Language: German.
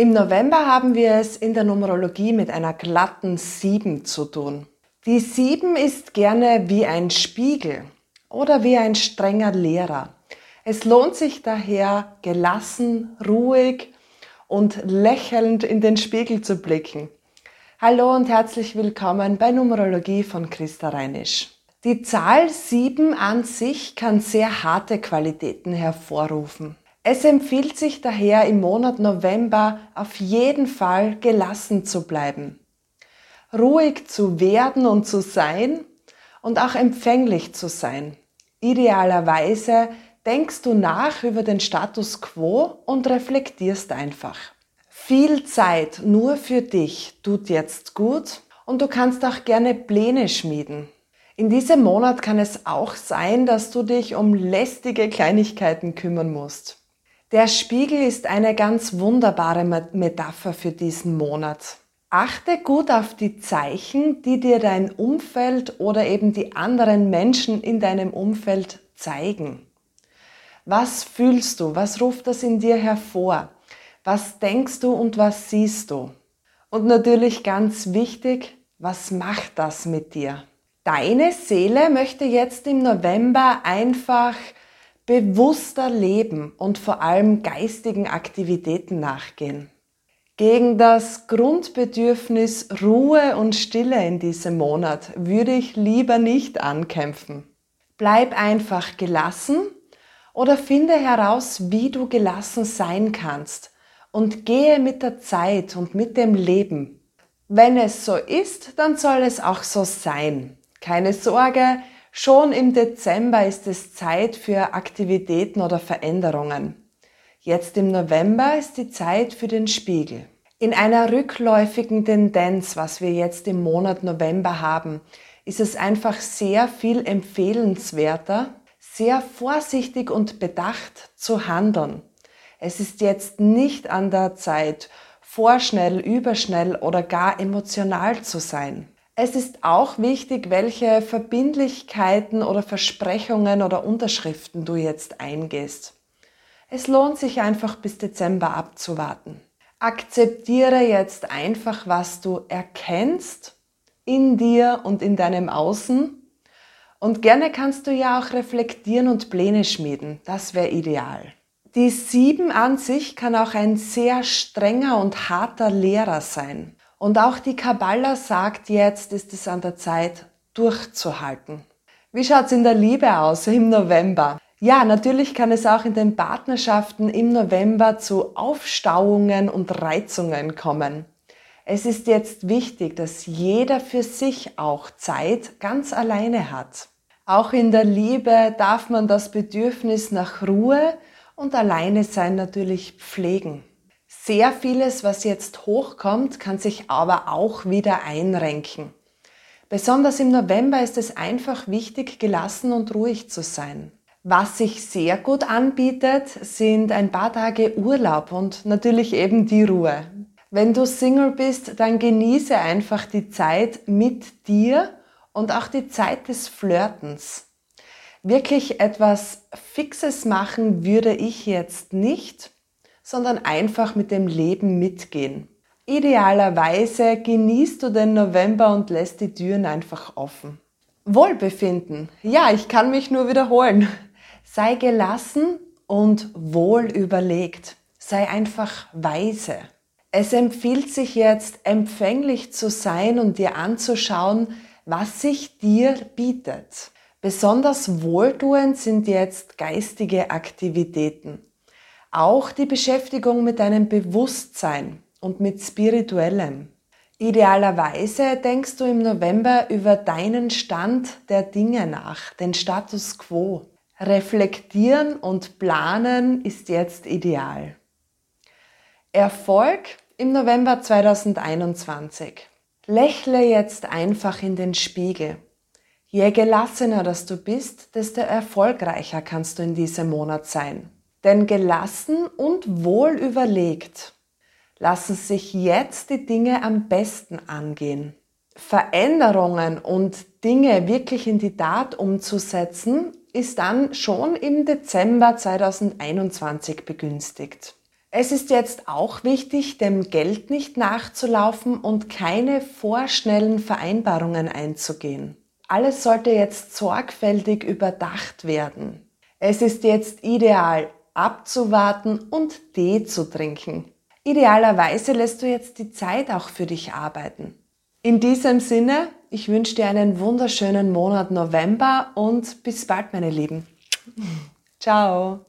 Im November haben wir es in der Numerologie mit einer glatten 7 zu tun. Die 7 ist gerne wie ein Spiegel oder wie ein strenger Lehrer. Es lohnt sich daher, gelassen, ruhig und lächelnd in den Spiegel zu blicken. Hallo und herzlich willkommen bei Numerologie von Christa Reinisch. Die Zahl 7 an sich kann sehr harte Qualitäten hervorrufen. Es empfiehlt sich daher im Monat November auf jeden Fall gelassen zu bleiben, ruhig zu werden und zu sein und auch empfänglich zu sein. Idealerweise denkst du nach über den Status quo und reflektierst einfach. Viel Zeit nur für dich tut jetzt gut und du kannst auch gerne Pläne schmieden. In diesem Monat kann es auch sein, dass du dich um lästige Kleinigkeiten kümmern musst. Der Spiegel ist eine ganz wunderbare Metapher für diesen Monat. Achte gut auf die Zeichen, die dir dein Umfeld oder eben die anderen Menschen in deinem Umfeld zeigen. Was fühlst du? Was ruft das in dir hervor? Was denkst du und was siehst du? Und natürlich ganz wichtig, was macht das mit dir? Deine Seele möchte jetzt im November einfach bewusster leben und vor allem geistigen Aktivitäten nachgehen. Gegen das Grundbedürfnis Ruhe und Stille in diesem Monat würde ich lieber nicht ankämpfen. Bleib einfach gelassen oder finde heraus, wie du gelassen sein kannst und gehe mit der Zeit und mit dem Leben. Wenn es so ist, dann soll es auch so sein. Keine Sorge, Schon im Dezember ist es Zeit für Aktivitäten oder Veränderungen. Jetzt im November ist die Zeit für den Spiegel. In einer rückläufigen Tendenz, was wir jetzt im Monat November haben, ist es einfach sehr viel empfehlenswerter, sehr vorsichtig und bedacht zu handeln. Es ist jetzt nicht an der Zeit, vorschnell, überschnell oder gar emotional zu sein. Es ist auch wichtig, welche Verbindlichkeiten oder Versprechungen oder Unterschriften du jetzt eingehst. Es lohnt sich einfach bis Dezember abzuwarten. Akzeptiere jetzt einfach, was du erkennst in dir und in deinem Außen. Und gerne kannst du ja auch reflektieren und Pläne schmieden. Das wäre ideal. Die Sieben an sich kann auch ein sehr strenger und harter Lehrer sein. Und auch die Kabbala sagt jetzt, ist es an der Zeit, durchzuhalten. Wie schaut's in der Liebe aus im November? Ja, natürlich kann es auch in den Partnerschaften im November zu Aufstauungen und Reizungen kommen. Es ist jetzt wichtig, dass jeder für sich auch Zeit ganz alleine hat. Auch in der Liebe darf man das Bedürfnis nach Ruhe und Alleine sein natürlich pflegen. Sehr vieles, was jetzt hochkommt, kann sich aber auch wieder einrenken. Besonders im November ist es einfach wichtig, gelassen und ruhig zu sein. Was sich sehr gut anbietet, sind ein paar Tage Urlaub und natürlich eben die Ruhe. Wenn du Single bist, dann genieße einfach die Zeit mit dir und auch die Zeit des Flirtens. Wirklich etwas Fixes machen würde ich jetzt nicht sondern einfach mit dem Leben mitgehen. Idealerweise genießt du den November und lässt die Türen einfach offen. Wohlbefinden. Ja, ich kann mich nur wiederholen. Sei gelassen und wohl überlegt. Sei einfach weise. Es empfiehlt sich jetzt, empfänglich zu sein und dir anzuschauen, was sich dir bietet. Besonders wohltuend sind jetzt geistige Aktivitäten. Auch die Beschäftigung mit deinem Bewusstsein und mit spirituellem. Idealerweise denkst du im November über deinen Stand der Dinge nach, den Status quo. Reflektieren und planen ist jetzt ideal. Erfolg im November 2021. Lächle jetzt einfach in den Spiegel. Je gelassener das du bist, desto erfolgreicher kannst du in diesem Monat sein. Denn gelassen und wohl überlegt lassen sich jetzt die Dinge am besten angehen. Veränderungen und Dinge wirklich in die Tat umzusetzen, ist dann schon im Dezember 2021 begünstigt. Es ist jetzt auch wichtig, dem Geld nicht nachzulaufen und keine vorschnellen Vereinbarungen einzugehen. Alles sollte jetzt sorgfältig überdacht werden. Es ist jetzt ideal, abzuwarten und Tee zu trinken. Idealerweise lässt du jetzt die Zeit auch für dich arbeiten. In diesem Sinne, ich wünsche dir einen wunderschönen Monat November und bis bald, meine Lieben. Ciao.